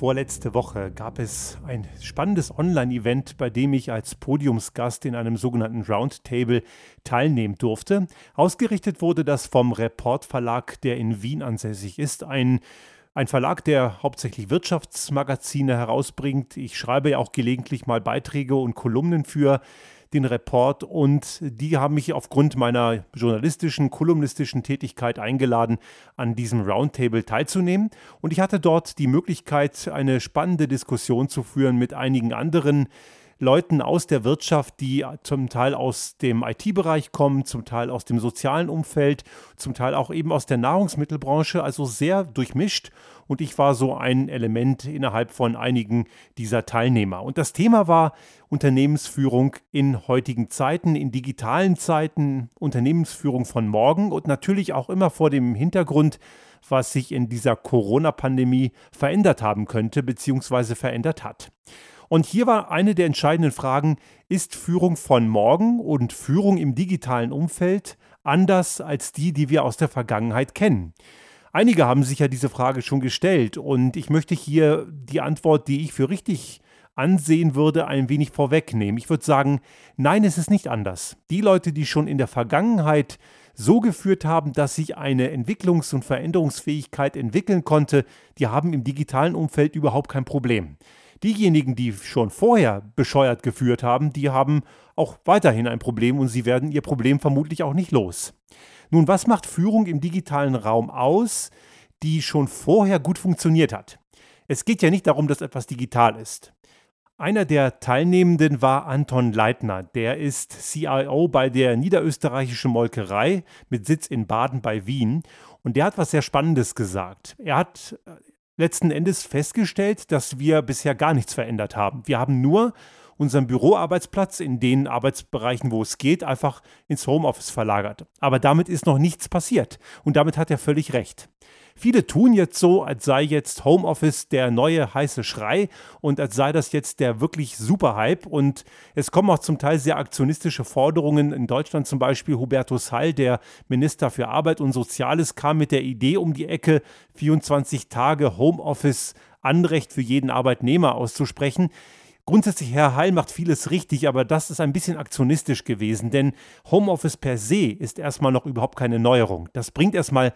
Vorletzte Woche gab es ein spannendes Online-Event, bei dem ich als Podiumsgast in einem sogenannten Roundtable teilnehmen durfte. Ausgerichtet wurde das vom Report Verlag, der in Wien ansässig ist. Ein ein Verlag, der hauptsächlich Wirtschaftsmagazine herausbringt. Ich schreibe ja auch gelegentlich mal Beiträge und Kolumnen für den Report und die haben mich aufgrund meiner journalistischen, kolumnistischen Tätigkeit eingeladen, an diesem Roundtable teilzunehmen. Und ich hatte dort die Möglichkeit, eine spannende Diskussion zu führen mit einigen anderen Leuten aus der Wirtschaft, die zum Teil aus dem IT-Bereich kommen, zum Teil aus dem sozialen Umfeld, zum Teil auch eben aus der Nahrungsmittelbranche, also sehr durchmischt. Und ich war so ein Element innerhalb von einigen dieser Teilnehmer. Und das Thema war Unternehmensführung in heutigen Zeiten, in digitalen Zeiten, Unternehmensführung von morgen und natürlich auch immer vor dem Hintergrund, was sich in dieser Corona-Pandemie verändert haben könnte bzw. verändert hat. Und hier war eine der entscheidenden Fragen, ist Führung von morgen und Führung im digitalen Umfeld anders als die, die wir aus der Vergangenheit kennen? Einige haben sich ja diese Frage schon gestellt und ich möchte hier die Antwort, die ich für richtig ansehen würde, ein wenig vorwegnehmen. Ich würde sagen, nein, es ist nicht anders. Die Leute, die schon in der Vergangenheit so geführt haben, dass sich eine Entwicklungs- und Veränderungsfähigkeit entwickeln konnte, die haben im digitalen Umfeld überhaupt kein Problem. Diejenigen, die schon vorher bescheuert geführt haben, die haben auch weiterhin ein Problem und sie werden ihr Problem vermutlich auch nicht los. Nun, was macht Führung im digitalen Raum aus, die schon vorher gut funktioniert hat? Es geht ja nicht darum, dass etwas digital ist. Einer der Teilnehmenden war Anton Leitner. Der ist CIO bei der niederösterreichischen Molkerei mit Sitz in Baden bei Wien. Und der hat was sehr Spannendes gesagt. Er hat letzten Endes festgestellt, dass wir bisher gar nichts verändert haben. Wir haben nur unseren Büroarbeitsplatz in den Arbeitsbereichen, wo es geht, einfach ins Homeoffice verlagert. Aber damit ist noch nichts passiert. Und damit hat er völlig recht. Viele tun jetzt so, als sei jetzt Homeoffice der neue heiße Schrei und als sei das jetzt der wirklich super Hype. Und es kommen auch zum Teil sehr aktionistische Forderungen. In Deutschland zum Beispiel Hubertus Heil, der Minister für Arbeit und Soziales, kam mit der Idee um die Ecke, 24 Tage Homeoffice Anrecht für jeden Arbeitnehmer auszusprechen. Grundsätzlich, Herr Heil macht vieles richtig, aber das ist ein bisschen aktionistisch gewesen, denn Homeoffice per se ist erstmal noch überhaupt keine Neuerung. Das bringt erstmal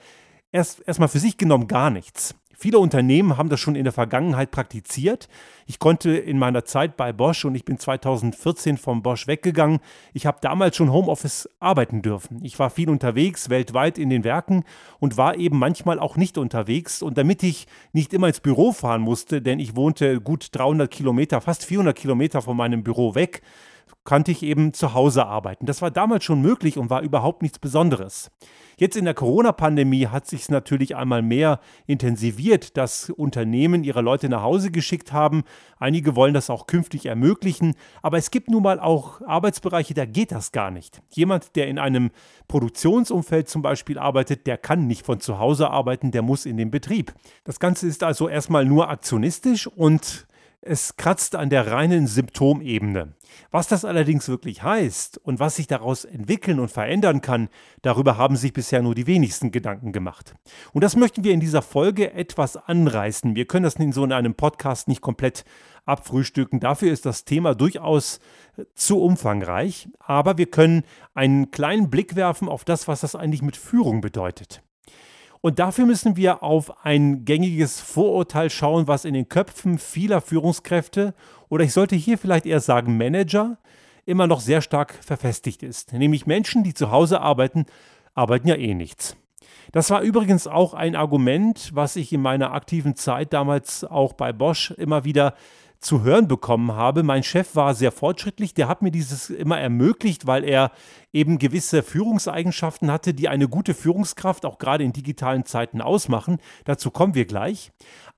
erst erstmal für sich genommen gar nichts. Viele Unternehmen haben das schon in der Vergangenheit praktiziert. Ich konnte in meiner Zeit bei Bosch und ich bin 2014 vom Bosch weggegangen. Ich habe damals schon Homeoffice arbeiten dürfen. Ich war viel unterwegs, weltweit in den Werken und war eben manchmal auch nicht unterwegs. Und damit ich nicht immer ins Büro fahren musste, denn ich wohnte gut 300 Kilometer, fast 400 Kilometer von meinem Büro weg, konnte ich eben zu Hause arbeiten. Das war damals schon möglich und war überhaupt nichts Besonderes. Jetzt in der Corona-Pandemie hat sich es natürlich einmal mehr intensiviert, dass Unternehmen ihre Leute nach Hause geschickt haben. Einige wollen das auch künftig ermöglichen, aber es gibt nun mal auch Arbeitsbereiche, da geht das gar nicht. Jemand, der in einem Produktionsumfeld zum Beispiel arbeitet, der kann nicht von zu Hause arbeiten, der muss in den Betrieb. Das Ganze ist also erstmal nur aktionistisch und es kratzt an der reinen Symptomebene. Was das allerdings wirklich heißt und was sich daraus entwickeln und verändern kann, darüber haben sich bisher nur die wenigsten Gedanken gemacht. Und das möchten wir in dieser Folge etwas anreißen. Wir können das in so in einem Podcast nicht komplett abfrühstücken. Dafür ist das Thema durchaus zu umfangreich. Aber wir können einen kleinen Blick werfen auf das, was das eigentlich mit Führung bedeutet. Und dafür müssen wir auf ein gängiges Vorurteil schauen, was in den Köpfen vieler Führungskräfte oder ich sollte hier vielleicht eher sagen Manager immer noch sehr stark verfestigt ist. Nämlich Menschen, die zu Hause arbeiten, arbeiten ja eh nichts. Das war übrigens auch ein Argument, was ich in meiner aktiven Zeit damals auch bei Bosch immer wieder zu hören bekommen habe. Mein Chef war sehr fortschrittlich, der hat mir dieses immer ermöglicht, weil er eben gewisse Führungseigenschaften hatte, die eine gute Führungskraft auch gerade in digitalen Zeiten ausmachen. Dazu kommen wir gleich.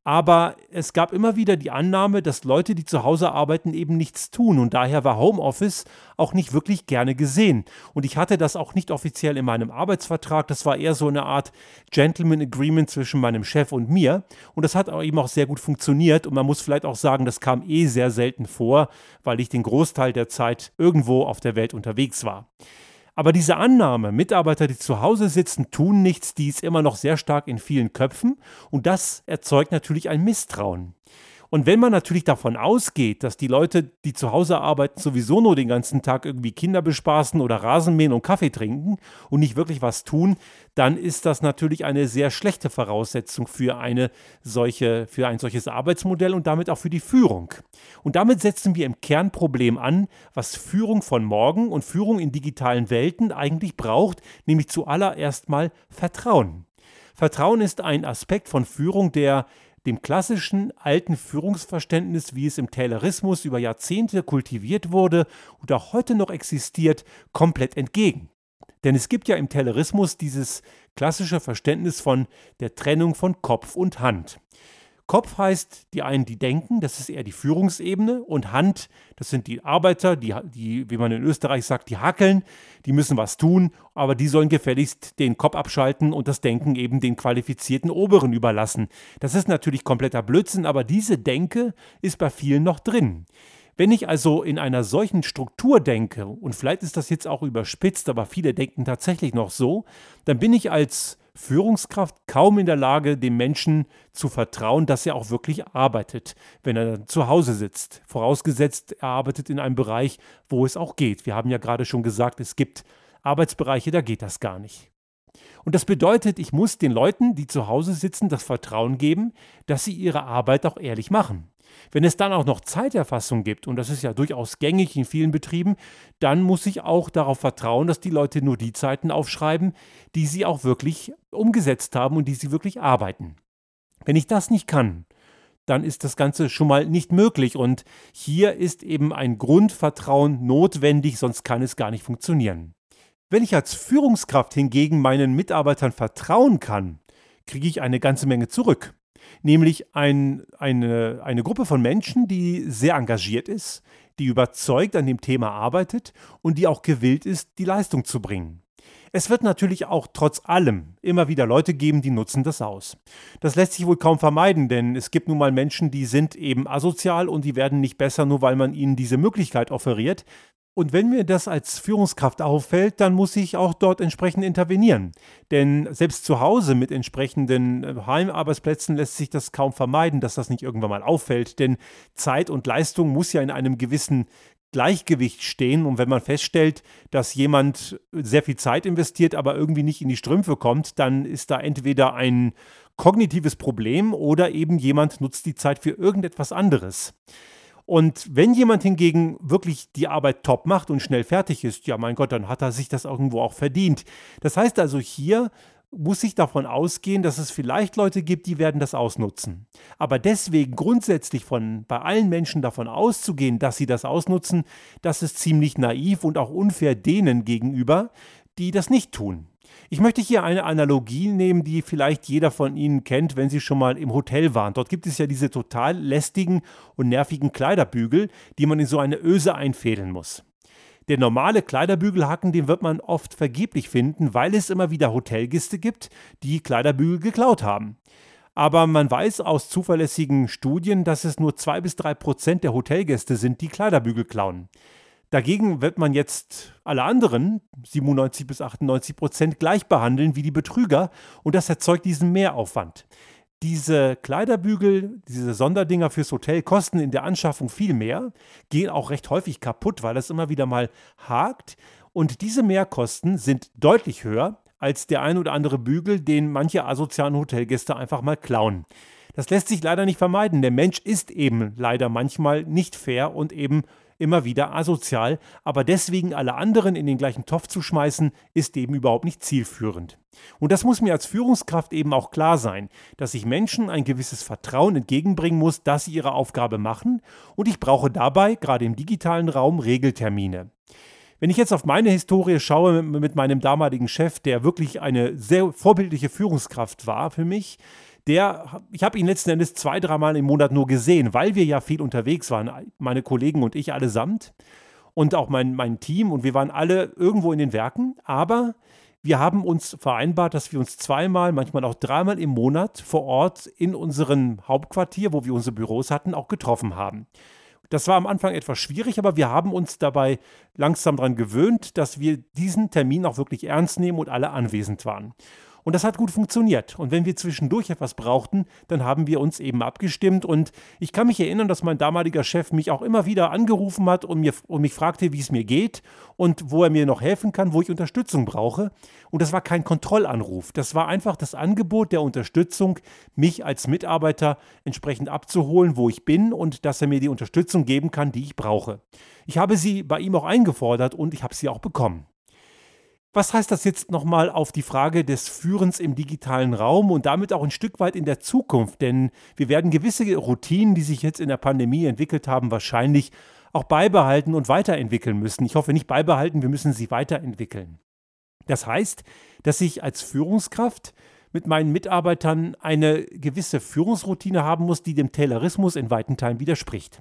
Aber es gab immer wieder die Annahme, dass Leute, die zu Hause arbeiten, eben nichts tun. Und daher war Homeoffice auch nicht wirklich gerne gesehen. Und ich hatte das auch nicht offiziell in meinem Arbeitsvertrag. Das war eher so eine Art Gentleman Agreement zwischen meinem Chef und mir. Und das hat eben auch sehr gut funktioniert. Und man muss vielleicht auch sagen, das kam eh sehr selten vor, weil ich den Großteil der Zeit irgendwo auf der Welt unterwegs war. Aber diese Annahme, Mitarbeiter, die zu Hause sitzen, tun nichts, die ist immer noch sehr stark in vielen Köpfen und das erzeugt natürlich ein Misstrauen. Und wenn man natürlich davon ausgeht, dass die Leute, die zu Hause arbeiten, sowieso nur den ganzen Tag irgendwie Kinder bespaßen oder Rasenmähen und Kaffee trinken und nicht wirklich was tun, dann ist das natürlich eine sehr schlechte Voraussetzung für eine solche, für ein solches Arbeitsmodell und damit auch für die Führung. Und damit setzen wir im Kernproblem an, was Führung von morgen und Führung in digitalen Welten eigentlich braucht, nämlich zuallererst mal Vertrauen. Vertrauen ist ein Aspekt von Führung, der dem klassischen alten Führungsverständnis, wie es im Taylorismus über Jahrzehnte kultiviert wurde und auch heute noch existiert, komplett entgegen. Denn es gibt ja im Taylorismus dieses klassische Verständnis von der Trennung von Kopf und Hand. Kopf heißt die einen, die denken, das ist eher die Führungsebene und Hand, das sind die Arbeiter, die, die, wie man in Österreich sagt, die hackeln, die müssen was tun, aber die sollen gefälligst den Kopf abschalten und das Denken eben den qualifizierten Oberen überlassen. Das ist natürlich kompletter Blödsinn, aber diese Denke ist bei vielen noch drin. Wenn ich also in einer solchen Struktur denke, und vielleicht ist das jetzt auch überspitzt, aber viele denken tatsächlich noch so, dann bin ich als Führungskraft kaum in der Lage, dem Menschen zu vertrauen, dass er auch wirklich arbeitet, wenn er zu Hause sitzt. Vorausgesetzt, er arbeitet in einem Bereich, wo es auch geht. Wir haben ja gerade schon gesagt, es gibt Arbeitsbereiche, da geht das gar nicht. Und das bedeutet, ich muss den Leuten, die zu Hause sitzen, das Vertrauen geben, dass sie ihre Arbeit auch ehrlich machen. Wenn es dann auch noch Zeiterfassung gibt, und das ist ja durchaus gängig in vielen Betrieben, dann muss ich auch darauf vertrauen, dass die Leute nur die Zeiten aufschreiben, die sie auch wirklich umgesetzt haben und die sie wirklich arbeiten. Wenn ich das nicht kann, dann ist das Ganze schon mal nicht möglich. Und hier ist eben ein Grundvertrauen notwendig, sonst kann es gar nicht funktionieren. Wenn ich als Führungskraft hingegen meinen Mitarbeitern vertrauen kann, kriege ich eine ganze Menge zurück nämlich ein, eine, eine Gruppe von Menschen, die sehr engagiert ist, die überzeugt an dem Thema arbeitet und die auch gewillt ist, die Leistung zu bringen. Es wird natürlich auch trotz allem immer wieder Leute geben, die nutzen das aus. Das lässt sich wohl kaum vermeiden, denn es gibt nun mal Menschen, die sind eben asozial und die werden nicht besser, nur weil man ihnen diese Möglichkeit offeriert. Und wenn mir das als Führungskraft auffällt, dann muss ich auch dort entsprechend intervenieren. Denn selbst zu Hause mit entsprechenden äh, Heimarbeitsplätzen lässt sich das kaum vermeiden, dass das nicht irgendwann mal auffällt. Denn Zeit und Leistung muss ja in einem gewissen Gleichgewicht stehen. Und wenn man feststellt, dass jemand sehr viel Zeit investiert, aber irgendwie nicht in die Strümpfe kommt, dann ist da entweder ein kognitives Problem oder eben jemand nutzt die Zeit für irgendetwas anderes. Und wenn jemand hingegen wirklich die Arbeit top macht und schnell fertig ist, ja mein Gott, dann hat er sich das irgendwo auch verdient. Das heißt also hier muss ich davon ausgehen, dass es vielleicht Leute gibt, die werden das ausnutzen. Aber deswegen grundsätzlich von bei allen Menschen davon auszugehen, dass sie das ausnutzen, das ist ziemlich naiv und auch unfair denen gegenüber, die das nicht tun. Ich möchte hier eine Analogie nehmen, die vielleicht jeder von Ihnen kennt, wenn Sie schon mal im Hotel waren. Dort gibt es ja diese total lästigen und nervigen Kleiderbügel, die man in so eine Öse einfädeln muss. Der normale Kleiderbügelhaken, den wird man oft vergeblich finden, weil es immer wieder Hotelgäste gibt, die Kleiderbügel geklaut haben. Aber man weiß aus zuverlässigen Studien, dass es nur zwei bis drei Prozent der Hotelgäste sind, die Kleiderbügel klauen. Dagegen wird man jetzt alle anderen, 97 bis 98 Prozent, gleich behandeln wie die Betrüger und das erzeugt diesen Mehraufwand. Diese Kleiderbügel, diese Sonderdinger fürs Hotel kosten in der Anschaffung viel mehr, gehen auch recht häufig kaputt, weil es immer wieder mal hakt. Und diese Mehrkosten sind deutlich höher als der ein oder andere Bügel, den manche asozialen Hotelgäste einfach mal klauen. Das lässt sich leider nicht vermeiden. Der Mensch ist eben leider manchmal nicht fair und eben immer wieder asozial, aber deswegen alle anderen in den gleichen Topf zu schmeißen, ist eben überhaupt nicht zielführend. Und das muss mir als Führungskraft eben auch klar sein, dass ich Menschen ein gewisses Vertrauen entgegenbringen muss, dass sie ihre Aufgabe machen und ich brauche dabei, gerade im digitalen Raum, Regeltermine. Wenn ich jetzt auf meine Historie schaue mit meinem damaligen Chef, der wirklich eine sehr vorbildliche Führungskraft war für mich, der, ich habe ihn letzten Endes zwei, dreimal im Monat nur gesehen, weil wir ja viel unterwegs waren, meine Kollegen und ich allesamt und auch mein, mein Team und wir waren alle irgendwo in den Werken, aber wir haben uns vereinbart, dass wir uns zweimal, manchmal auch dreimal im Monat vor Ort in unserem Hauptquartier, wo wir unsere Büros hatten, auch getroffen haben. Das war am Anfang etwas schwierig, aber wir haben uns dabei langsam daran gewöhnt, dass wir diesen Termin auch wirklich ernst nehmen und alle anwesend waren. Und das hat gut funktioniert. Und wenn wir zwischendurch etwas brauchten, dann haben wir uns eben abgestimmt. Und ich kann mich erinnern, dass mein damaliger Chef mich auch immer wieder angerufen hat und, mir, und mich fragte, wie es mir geht und wo er mir noch helfen kann, wo ich Unterstützung brauche. Und das war kein Kontrollanruf. Das war einfach das Angebot der Unterstützung, mich als Mitarbeiter entsprechend abzuholen, wo ich bin und dass er mir die Unterstützung geben kann, die ich brauche. Ich habe sie bei ihm auch eingefordert und ich habe sie auch bekommen. Was heißt das jetzt nochmal auf die Frage des Führens im digitalen Raum und damit auch ein Stück weit in der Zukunft? Denn wir werden gewisse Routinen, die sich jetzt in der Pandemie entwickelt haben, wahrscheinlich auch beibehalten und weiterentwickeln müssen. Ich hoffe nicht beibehalten, wir müssen sie weiterentwickeln. Das heißt, dass ich als Führungskraft mit meinen Mitarbeitern eine gewisse Führungsroutine haben muss, die dem Taylorismus in weiten Teilen widerspricht.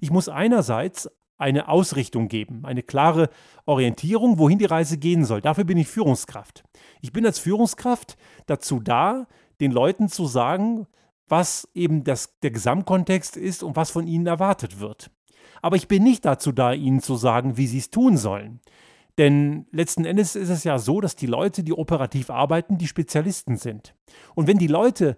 Ich muss einerseits eine Ausrichtung geben, eine klare Orientierung, wohin die Reise gehen soll. Dafür bin ich Führungskraft. Ich bin als Führungskraft dazu da, den Leuten zu sagen, was eben das, der Gesamtkontext ist und was von ihnen erwartet wird. Aber ich bin nicht dazu da, ihnen zu sagen, wie sie es tun sollen. Denn letzten Endes ist es ja so, dass die Leute, die operativ arbeiten, die Spezialisten sind. Und wenn die Leute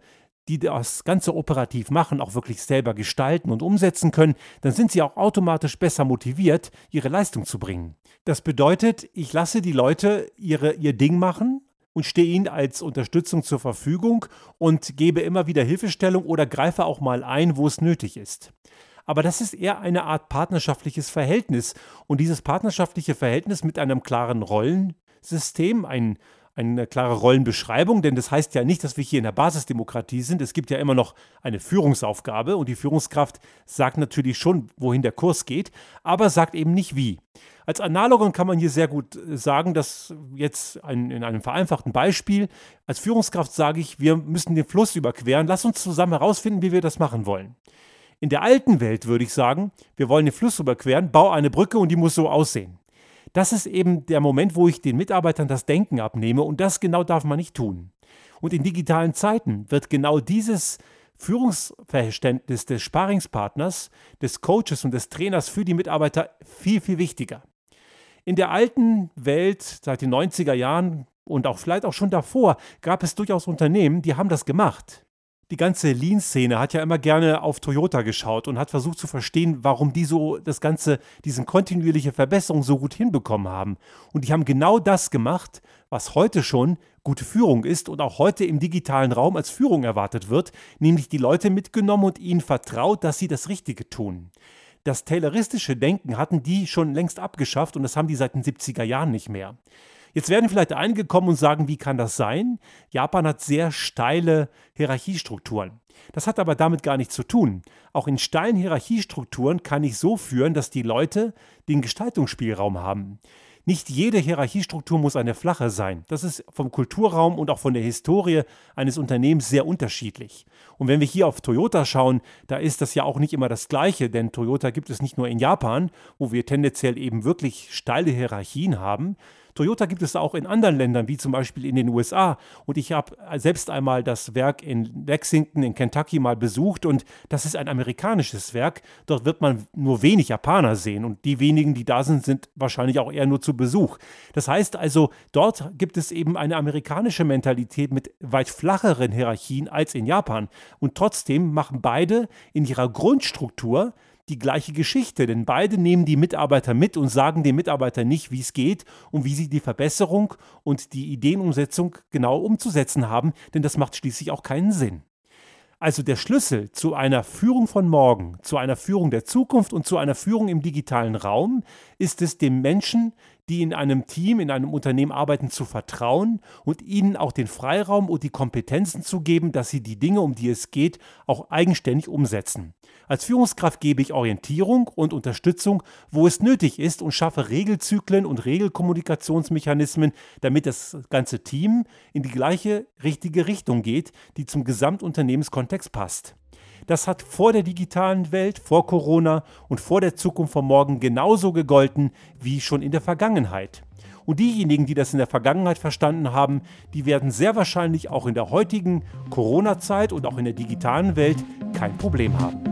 die das Ganze operativ machen, auch wirklich selber gestalten und umsetzen können, dann sind sie auch automatisch besser motiviert, ihre Leistung zu bringen. Das bedeutet, ich lasse die Leute ihre, ihr Ding machen und stehe ihnen als Unterstützung zur Verfügung und gebe immer wieder Hilfestellung oder greife auch mal ein, wo es nötig ist. Aber das ist eher eine Art partnerschaftliches Verhältnis und dieses partnerschaftliche Verhältnis mit einem klaren Rollensystem, ein eine klare Rollenbeschreibung, denn das heißt ja nicht, dass wir hier in der Basisdemokratie sind. Es gibt ja immer noch eine Führungsaufgabe und die Führungskraft sagt natürlich schon, wohin der Kurs geht, aber sagt eben nicht wie. Als Analogon kann man hier sehr gut äh, sagen, dass jetzt ein, in einem vereinfachten Beispiel, als Führungskraft sage ich, wir müssen den Fluss überqueren, lass uns zusammen herausfinden, wie wir das machen wollen. In der alten Welt würde ich sagen, wir wollen den Fluss überqueren, bau eine Brücke und die muss so aussehen. Das ist eben der Moment, wo ich den Mitarbeitern das Denken abnehme und das genau darf man nicht tun. Und in digitalen Zeiten wird genau dieses Führungsverständnis des Sparingspartners, des Coaches und des Trainers für die Mitarbeiter viel, viel wichtiger. In der alten Welt seit den 90er Jahren und auch vielleicht auch schon davor gab es durchaus Unternehmen, die haben das gemacht die ganze Lean-Szene hat ja immer gerne auf Toyota geschaut und hat versucht zu verstehen, warum die so das Ganze, diese kontinuierliche Verbesserung so gut hinbekommen haben. Und die haben genau das gemacht, was heute schon gute Führung ist und auch heute im digitalen Raum als Führung erwartet wird, nämlich die Leute mitgenommen und ihnen vertraut, dass sie das Richtige tun. Das tayloristische Denken hatten die schon längst abgeschafft und das haben die seit den 70er Jahren nicht mehr. Jetzt werden vielleicht einige kommen und sagen, wie kann das sein? Japan hat sehr steile Hierarchiestrukturen. Das hat aber damit gar nichts zu tun. Auch in steilen Hierarchiestrukturen kann ich so führen, dass die Leute den Gestaltungsspielraum haben. Nicht jede Hierarchiestruktur muss eine flache sein. Das ist vom Kulturraum und auch von der Historie eines Unternehmens sehr unterschiedlich. Und wenn wir hier auf Toyota schauen, da ist das ja auch nicht immer das Gleiche, denn Toyota gibt es nicht nur in Japan, wo wir tendenziell eben wirklich steile Hierarchien haben, Toyota gibt es auch in anderen Ländern, wie zum Beispiel in den USA. Und ich habe selbst einmal das Werk in Lexington in Kentucky mal besucht und das ist ein amerikanisches Werk. Dort wird man nur wenig Japaner sehen und die wenigen, die da sind, sind wahrscheinlich auch eher nur zu Besuch. Das heißt also, dort gibt es eben eine amerikanische Mentalität mit weit flacheren Hierarchien als in Japan. Und trotzdem machen beide in ihrer Grundstruktur die gleiche Geschichte, denn beide nehmen die Mitarbeiter mit und sagen den Mitarbeitern nicht, wie es geht und wie sie die Verbesserung und die Ideenumsetzung genau umzusetzen haben, denn das macht schließlich auch keinen Sinn. Also der Schlüssel zu einer Führung von morgen, zu einer Führung der Zukunft und zu einer Führung im digitalen Raum ist es dem Menschen, die in einem Team, in einem Unternehmen arbeiten, zu vertrauen und ihnen auch den Freiraum und die Kompetenzen zu geben, dass sie die Dinge, um die es geht, auch eigenständig umsetzen. Als Führungskraft gebe ich Orientierung und Unterstützung, wo es nötig ist und schaffe Regelzyklen und Regelkommunikationsmechanismen, damit das ganze Team in die gleiche richtige Richtung geht, die zum Gesamtunternehmenskontext passt. Das hat vor der digitalen Welt, vor Corona und vor der Zukunft von morgen genauso gegolten wie schon in der Vergangenheit. Und diejenigen, die das in der Vergangenheit verstanden haben, die werden sehr wahrscheinlich auch in der heutigen Corona-Zeit und auch in der digitalen Welt kein Problem haben.